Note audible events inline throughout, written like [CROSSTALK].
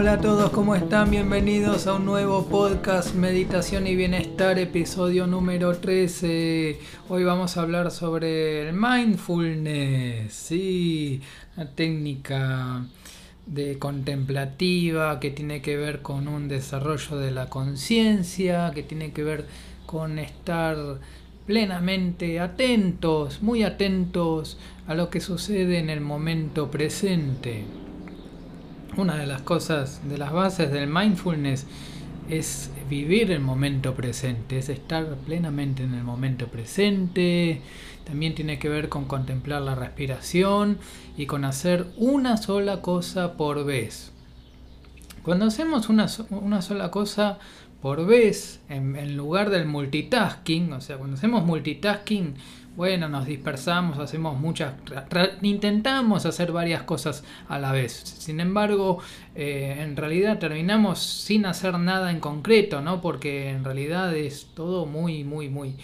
hola a todos, ¿cómo están? Bienvenidos a un nuevo podcast Meditación y Bienestar, episodio número 13. Hoy vamos a hablar sobre el mindfulness, sí, una técnica de contemplativa que tiene que ver con un desarrollo de la conciencia, que tiene que ver con estar plenamente atentos, muy atentos a lo que sucede en el momento presente. Una de las cosas, de las bases del mindfulness es vivir el momento presente, es estar plenamente en el momento presente. También tiene que ver con contemplar la respiración y con hacer una sola cosa por vez. Cuando hacemos una, una sola cosa por vez, en, en, lugar del multitasking, o sea, cuando hacemos multitasking, bueno, nos dispersamos, hacemos muchas, intentamos hacer varias cosas a la vez. Sin embargo, eh, en realidad terminamos sin hacer nada en concreto, ¿no? Porque en realidad es todo muy, muy, muy,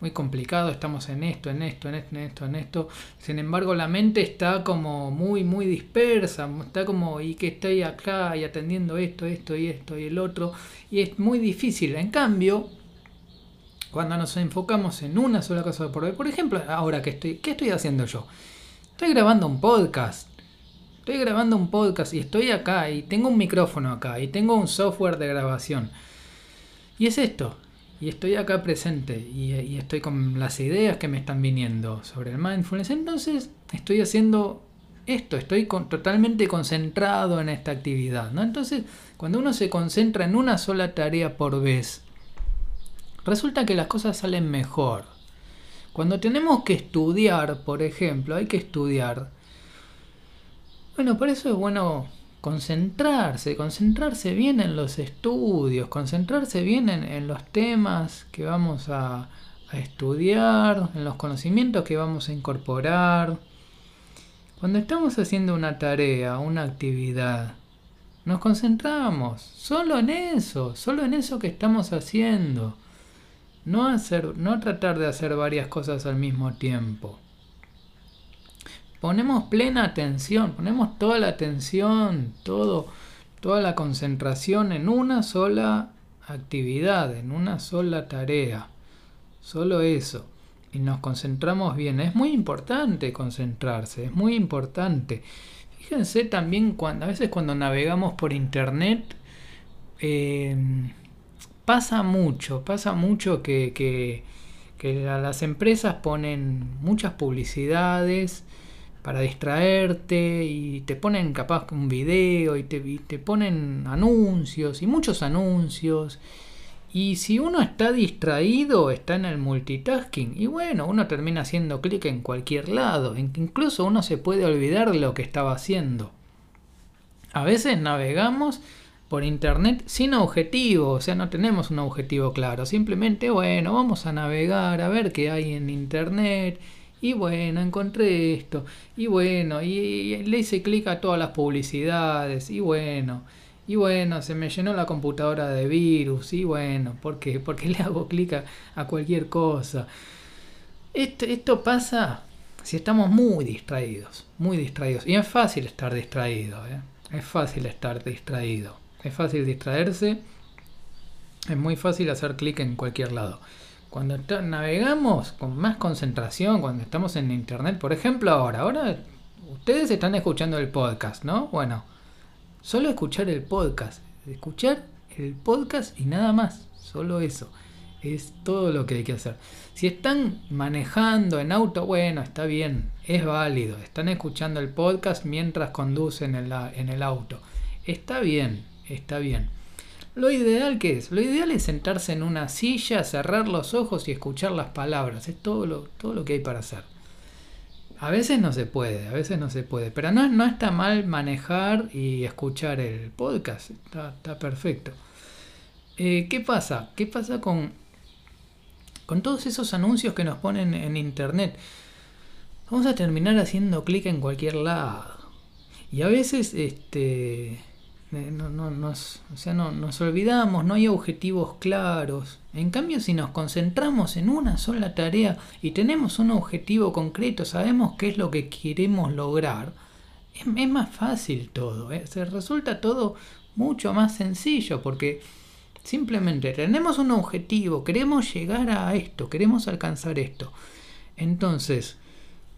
muy complicado. Estamos en esto, en esto, en esto, en esto, en esto. Sin embargo, la mente está como muy, muy dispersa. Está como, y que estoy acá y atendiendo esto, esto y esto y el otro. Y es muy difícil. En cambio, cuando nos enfocamos en una sola cosa por Por ejemplo, ahora que estoy, ¿qué estoy haciendo yo? Estoy grabando un podcast. Estoy grabando un podcast y estoy acá y tengo un micrófono acá y tengo un software de grabación. Y es esto. Y estoy acá presente y, estoy con las ideas que me están viniendo sobre el mindfulness. Entonces estoy haciendo esto, estoy con, totalmente concentrado en esta actividad. Entonces, cuando uno se concentra en una sola tarea por vez, resulta que las cosas salen mejor. Cuando tenemos que estudiar, por ejemplo, hay que estudiar. Bueno, por eso es bueno concentrarse, concentrarse bien en los estudios, concentrarse bien en, los temas que vamos a, estudiar, en los conocimientos que vamos a incorporar. Cuando estamos haciendo una tarea, una actividad, nos concentramos solo en eso, solo en eso que estamos haciendo. No, hacer, no tratar de hacer varias cosas al mismo tiempo. Ponemos plena atención, ponemos toda la atención, todo, toda la concentración en una sola actividad, en una sola tarea. Solo eso. Y nos concentramos bien. Es muy importante concentrarse, es muy importante. Fíjense también cuando a veces cuando navegamos por internet, eh, pasa mucho, pasa mucho que, que, las empresas ponen muchas publicidades para distraerte y te ponen capaz un video y te, te ponen anuncios y muchos anuncios. Y si uno está distraído, está en el multitasking. Y bueno, uno termina haciendo clic en cualquier lado. Incluso uno se puede olvidar de lo que estaba haciendo. A veces navegamos por internet sin objetivo, o sea, no tenemos un objetivo claro, simplemente, bueno, vamos a navegar a ver qué hay en internet, y bueno, encontré esto, y bueno, y, le hice clic a todas las publicidades, y bueno, y bueno, se me llenó la computadora de virus, y bueno, ¿por qué? [LAUGHS] Porque le hago clic a, cualquier cosa. Esto, esto pasa si estamos muy distraídos, muy distraídos, y es fácil estar distraído, ¿eh? es fácil estar distraído. Es fácil distraerse. Es muy fácil hacer clic en cualquier lado. Cuando navegamos con más concentración, cuando estamos en internet, por ejemplo ahora, ahora ustedes están escuchando el podcast, ¿no? Bueno, solo escuchar el podcast, escuchar el podcast y nada más, solo eso. Es todo lo que hay que hacer. Si están manejando en auto, bueno, está bien, es válido. Están escuchando el podcast mientras conducen en, en el auto. Está bien, está bien. Lo ideal que es, lo ideal es sentarse en una silla, cerrar los ojos y escuchar las palabras. Es todo lo, todo lo que hay para hacer. A veces no se puede, a veces no se puede. Pero no, no está mal manejar y escuchar el podcast. Está, perfecto. Eh, ¿Qué pasa? ¿Qué pasa con, con todos esos anuncios que nos ponen en internet? Vamos a terminar haciendo clic en cualquier lado. Y a veces, este no, no, nos, o sea, no, nos olvidamos, no hay objetivos claros. En cambio, si nos concentramos en una sola tarea y tenemos un objetivo concreto, sabemos qué es lo que queremos lograr, es, más fácil todo. ¿eh? Se resulta todo mucho más sencillo porque simplemente tenemos un objetivo, queremos llegar a esto, queremos alcanzar esto. Entonces,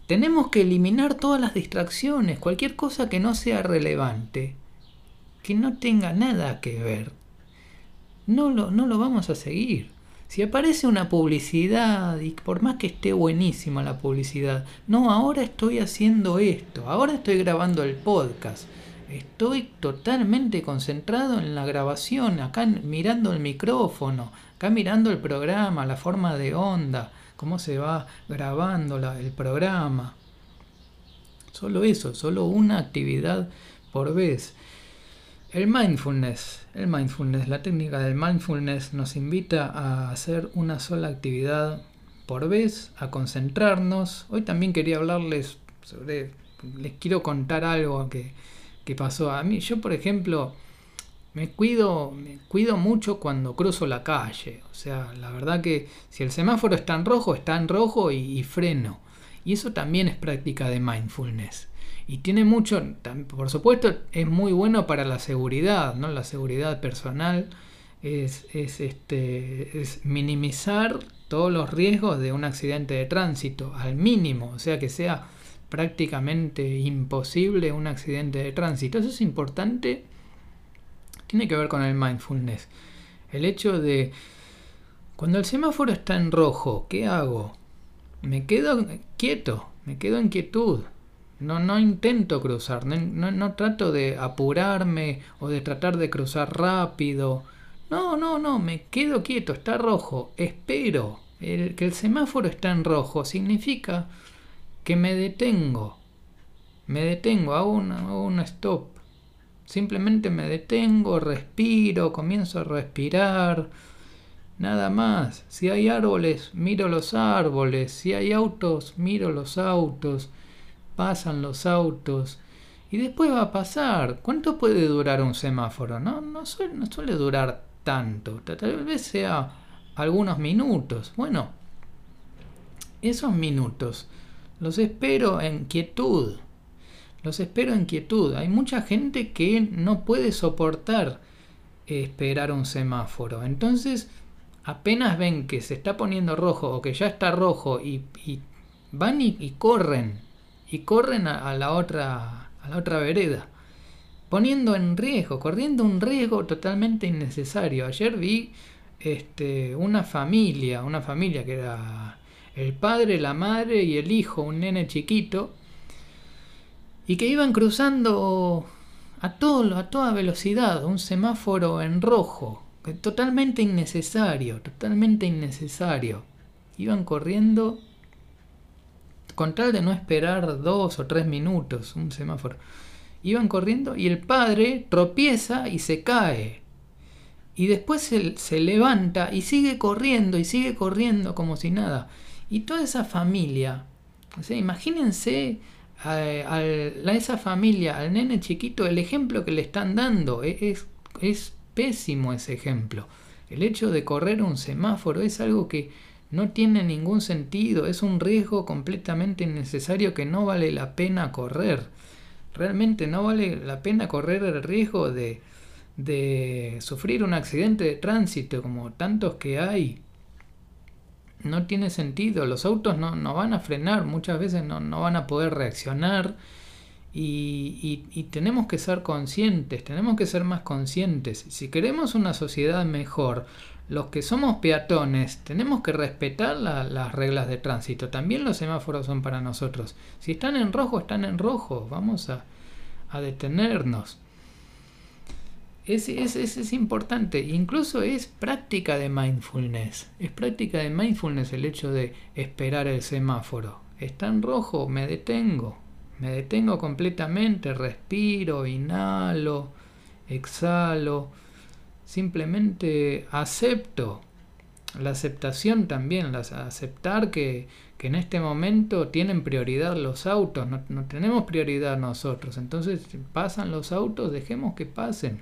tenemos que eliminar todas las distracciones, cualquier cosa que no sea relevante, que no tenga nada que ver. No lo, no lo vamos a seguir. Si aparece una publicidad, y por más que esté buenísima la publicidad, no, ahora estoy haciendo esto, ahora estoy grabando el podcast, estoy totalmente concentrado en la grabación, acá mirando el micrófono, acá mirando el programa, la forma de onda, cómo se va grabando el programa. Solo eso, solo una actividad por vez. El mindfulness, el mindfulness, la técnica del mindfulness nos invita a hacer una sola actividad por vez, a concentrarnos. Hoy también quería hablarles sobre, les quiero contar algo que, que pasó a mí. Yo, por ejemplo, me cuido, me cuido mucho cuando cruzo la calle. O sea, la verdad que si el semáforo está en rojo, está en rojo y freno. Y eso también es práctica de mindfulness. Y tiene mucho, por supuesto, es muy bueno para la seguridad, ¿no? La seguridad personal es, es, este, es minimizar todos los riesgos de un accidente de tránsito al mínimo, o sea que sea prácticamente imposible un accidente de tránsito. Eso es importante, tiene que ver con el mindfulness. El hecho de, cuando el semáforo está en rojo, ¿qué hago? Me quedo quieto, me quedo en quietud no, no intento cruzar, no, no, trato de apurarme o de tratar de cruzar rápido. No, no, no, me quedo quieto, está rojo, espero. El, que el semáforo está en rojo significa que me detengo. Me detengo, hago un stop. Simplemente me detengo, respiro, comienzo a respirar. Nada más. Si hay árboles, miro los árboles. Si hay autos, miro los autos pasan los autos y después va a pasar. ¿Cuánto puede durar un semáforo? No, no, suele, no suele durar tanto, tal vez sea algunos minutos. Bueno, esos minutos los espero en quietud. Los espero en quietud. Hay mucha gente que no puede soportar esperar un semáforo. Entonces, apenas ven que se está poniendo rojo o que ya está rojo y, van y corren y corren a, la otra a la otra vereda poniendo en riesgo corriendo un riesgo totalmente innecesario. Ayer vi este una familia una familia que era el padre la madre y el hijo un nene chiquito y que iban cruzando a todo a toda velocidad un semáforo en rojo totalmente innecesario totalmente innecesario. Iban corriendo con tal de no esperar dos o tres minutos, un semáforo. Iban corriendo y el padre tropieza y se cae. Y después se, levanta y sigue corriendo y sigue corriendo como si nada. Y toda esa familia, o sea, imagínense a, esa familia, al nene chiquito, el ejemplo que le están dando. E, es, es pésimo ese ejemplo. El hecho de correr un semáforo es algo que no tiene ningún sentido, es un riesgo completamente innecesario que no vale la pena correr. Realmente no vale la pena correr el riesgo de, de sufrir un accidente de tránsito como tantos que hay. No tiene sentido, los autos no, no van a frenar, muchas veces no, no van a poder reaccionar y, y, tenemos que ser conscientes, tenemos que ser más conscientes. Si queremos una sociedad mejor, los que somos peatones tenemos que respetar las reglas de tránsito. También los semáforos son para nosotros. Si están en rojo, están en rojo. Vamos a, detenernos. Es, es, es, importante. Incluso es práctica de mindfulness. Es práctica de mindfulness el hecho de esperar el semáforo. Está en rojo, me detengo. Me detengo completamente, respiro, inhalo, exhalo simplemente acepto. La aceptación también, aceptar que, que, en este momento tienen prioridad los autos, no, no tenemos prioridad nosotros. Entonces pasan los autos, dejemos que pasen.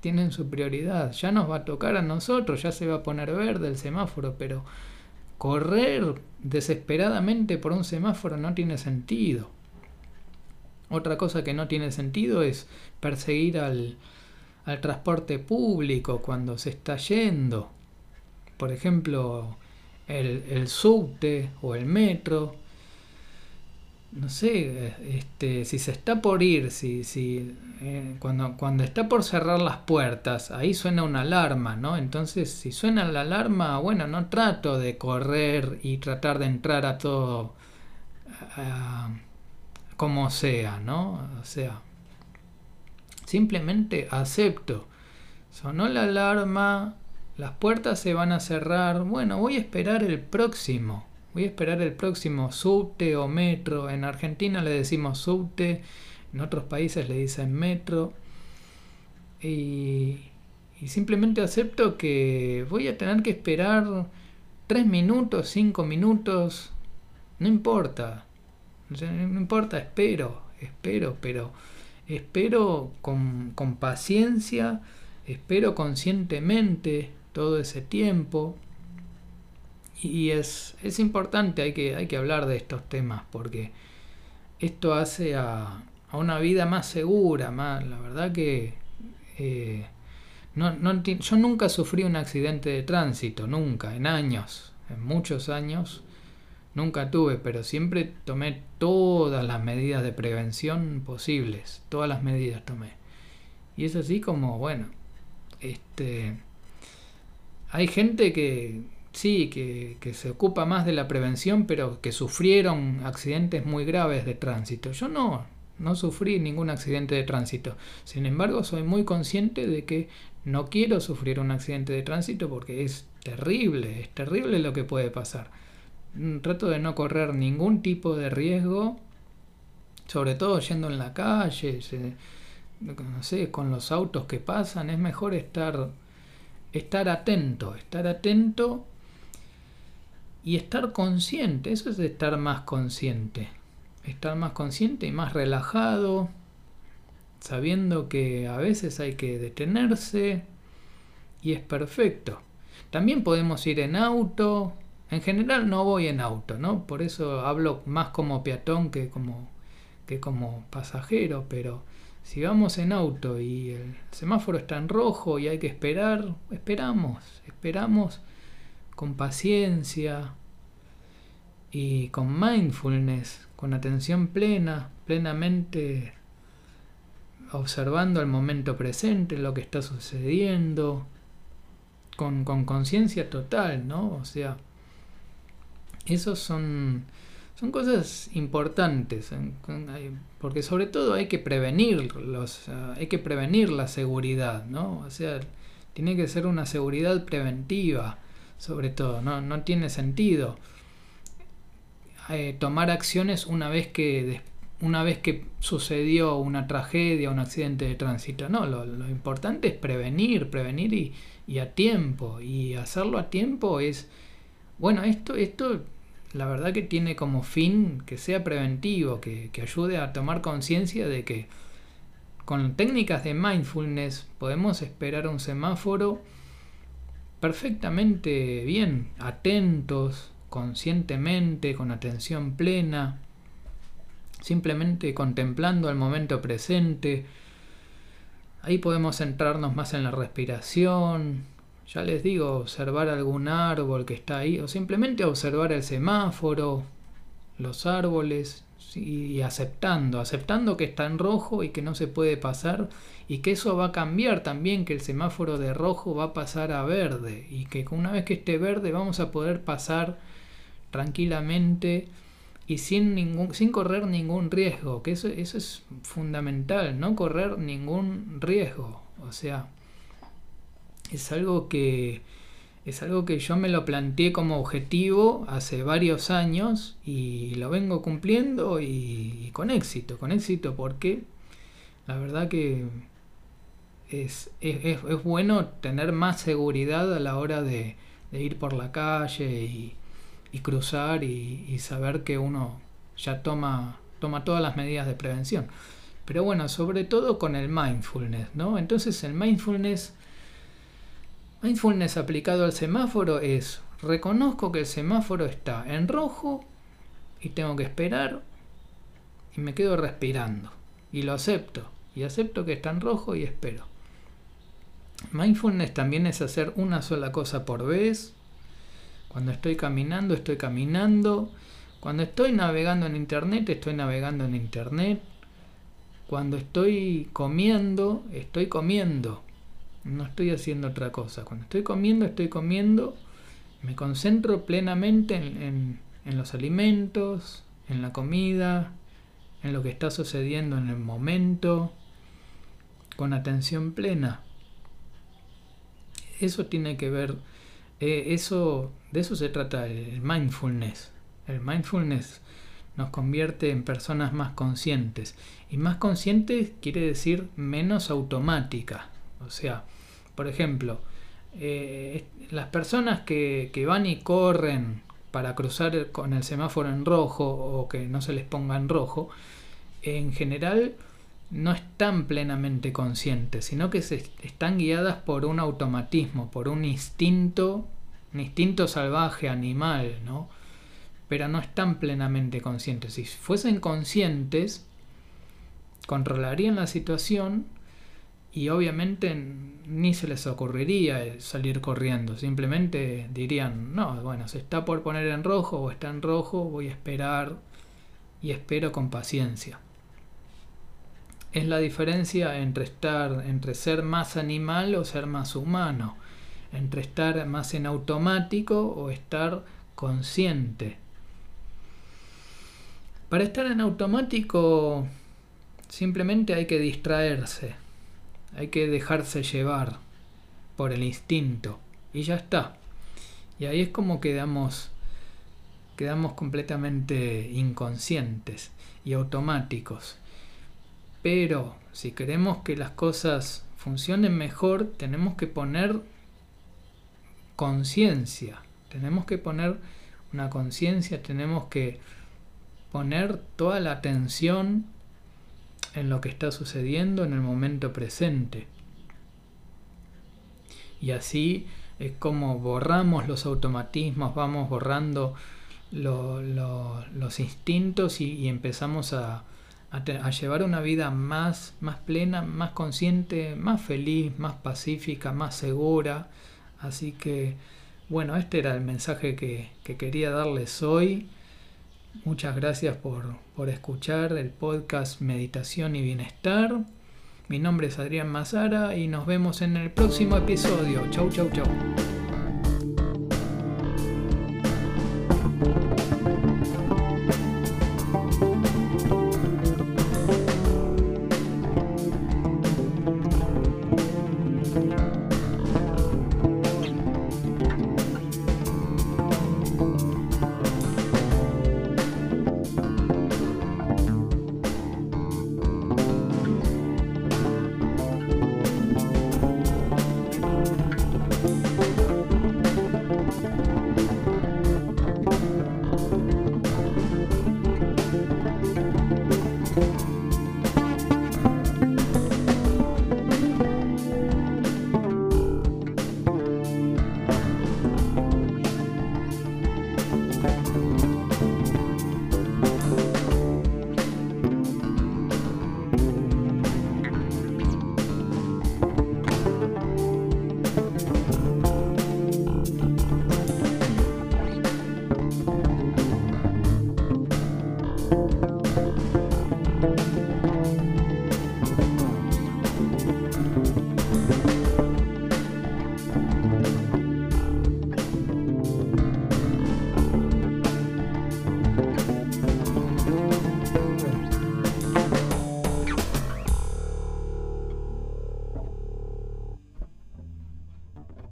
Tienen su prioridad. Ya nos va a tocar a nosotros, ya se va a poner verde el semáforo, pero correr desesperadamente por un semáforo no tiene sentido. Otra cosa que no tiene sentido es perseguir al, al transporte público cuando se está yendo. Por ejemplo, el, el subte o el metro. No sé, este, si se está por ir, si, si eh, cuando, cuando está por cerrar las puertas, ahí suena una alarma, ¿no? Entonces, si suena la alarma, bueno, no trato de correr y tratar de entrar a todo como sea, ¿no? O sea, simplemente acepto. Sonó la alarma, las puertas se van a cerrar. Bueno, voy a esperar el próximo. Voy a esperar el próximo subte o metro. En Argentina le decimos subte, en otros países le dicen metro. Y, y simplemente acepto que voy a tener que esperar 3 minutos, 5 minutos. No importa. No importa, espero, espero, pero espero con, con paciencia, espero conscientemente todo ese tiempo. Y es, es importante, hay que, hay que hablar de estos temas porque esto hace a, a una vida más segura, más, la verdad que eh, no, no, yo nunca sufrí un accidente de tránsito, nunca, en años, en muchos años, nunca tuve, pero siempre tomé todas las medidas de prevención posibles, todas las medidas tomé. Y es así como, bueno, este hay gente que sí, que, se ocupa más de la prevención, pero que sufrieron accidentes muy graves de tránsito. Yo no, no sufrí ningún accidente de tránsito. Sin embargo, soy muy consciente de que no quiero sufrir un accidente de tránsito porque es terrible, es terrible lo que puede pasar. Mm, trato de no correr ningún tipo de riesgo, sobre todo yendo en la calle, no sé, con los autos que pasan, es mejor estar estar atento, estar atento y estar consciente, eso es estar más consciente, estar más consciente y más relajado, sabiendo que a veces hay que detenerse y es perfecto. También podemos ir en auto, en general no voy en auto, ¿no? Por eso hablo más como peatón que como, que como pasajero, pero si vamos en auto y el semáforo está en rojo y hay que esperar, esperamos, esperamos con paciencia y con mindfulness, con atención plena, plenamente observando el momento presente, lo que está sucediendo, con conciencia total, ¿no? O sea, esos son son cosas importantes, porque sobre todo hay que prevenir los, hay que prevenir la seguridad, ¿no? O sea, tiene que ser una seguridad preventiva, sobre todo, no, no tiene sentido eh, tomar acciones una vez que una vez que sucedió una tragedia, un accidente de tránsito. No, lo, lo importante es prevenir, prevenir y, y, a tiempo. Y hacerlo a tiempo es, bueno, esto, esto la verdad que tiene como fin que sea preventivo, que, ayude a tomar conciencia de que con técnicas de mindfulness podemos esperar un semáforo perfectamente bien, atentos, conscientemente, con atención plena, simplemente contemplando el momento presente. Ahí podemos centrarnos más en la respiración, ya les digo, observar algún árbol que está ahí, o simplemente observar el semáforo, los árboles, y aceptando, aceptando que está en rojo y que no se puede pasar, y que eso va a cambiar también, que el semáforo de rojo va a pasar a verde, y que una vez que esté verde vamos a poder pasar tranquilamente y sin, ningún, sin correr ningún riesgo, que eso, eso es fundamental, no correr ningún riesgo, o sea, es algo que es algo que yo me lo planteé como objetivo hace varios años y lo vengo cumpliendo y, con éxito, con éxito porque la verdad que es, es, bueno tener más seguridad a la hora de, ir por la calle y, cruzar y, y, saber que uno ya toma, toma todas las medidas de prevención. Pero bueno, sobre todo con el mindfulness, ¿no? Entonces el mindfulness Mindfulness aplicado al semáforo es, reconozco que el semáforo está en rojo y tengo que esperar y me quedo respirando y lo acepto y acepto que está en rojo y espero. Mindfulness también es hacer una sola cosa por vez. Cuando estoy caminando, estoy caminando. Cuando estoy navegando en Internet, estoy navegando en Internet. Cuando estoy comiendo, estoy comiendo. No estoy haciendo otra cosa. Cuando estoy comiendo, estoy comiendo. Me concentro plenamente en, los alimentos, en la comida, en lo que está sucediendo en el momento, con atención plena. Eso tiene que ver, eh, eso, de eso se trata el mindfulness. El mindfulness nos convierte en personas más conscientes. Y más conscientes quiere decir menos automática. O sea, por ejemplo, eh, las personas que, que, van y corren para cruzar con el semáforo en rojo o que no se les ponga en rojo, en general no están plenamente conscientes, sino que se están guiadas por un automatismo, por un instinto, un instinto salvaje, animal, ¿no? pero no están plenamente conscientes. Si fuesen conscientes, controlarían la situación y obviamente ni se les ocurriría salir corriendo. Simplemente dirían, no, bueno, se está por poner en rojo o está en rojo, voy a esperar y espero con paciencia. Es la diferencia entre estar, entre ser más animal o ser más humano, entre estar más en automático o estar consciente. Para estar en automático simplemente hay que distraerse, hay que dejarse llevar por el instinto y ya está. Y ahí es como quedamos quedamos completamente inconscientes y automáticos. Pero si queremos que las cosas funcionen mejor, tenemos que poner conciencia, tenemos que poner una conciencia, tenemos que poner toda la atención en lo que está sucediendo en el momento presente. Y así es como borramos los automatismos, vamos borrando los instintos y, empezamos a, a, llevar una vida más, más plena, más consciente, más feliz, más pacífica, más segura. Así que, bueno, este era el mensaje que, que quería darles hoy. Muchas gracias por, por escuchar el podcast Meditación y Bienestar. Mi nombre es Adrián Mazara y nos vemos en el próximo episodio. Chau, chau, chau.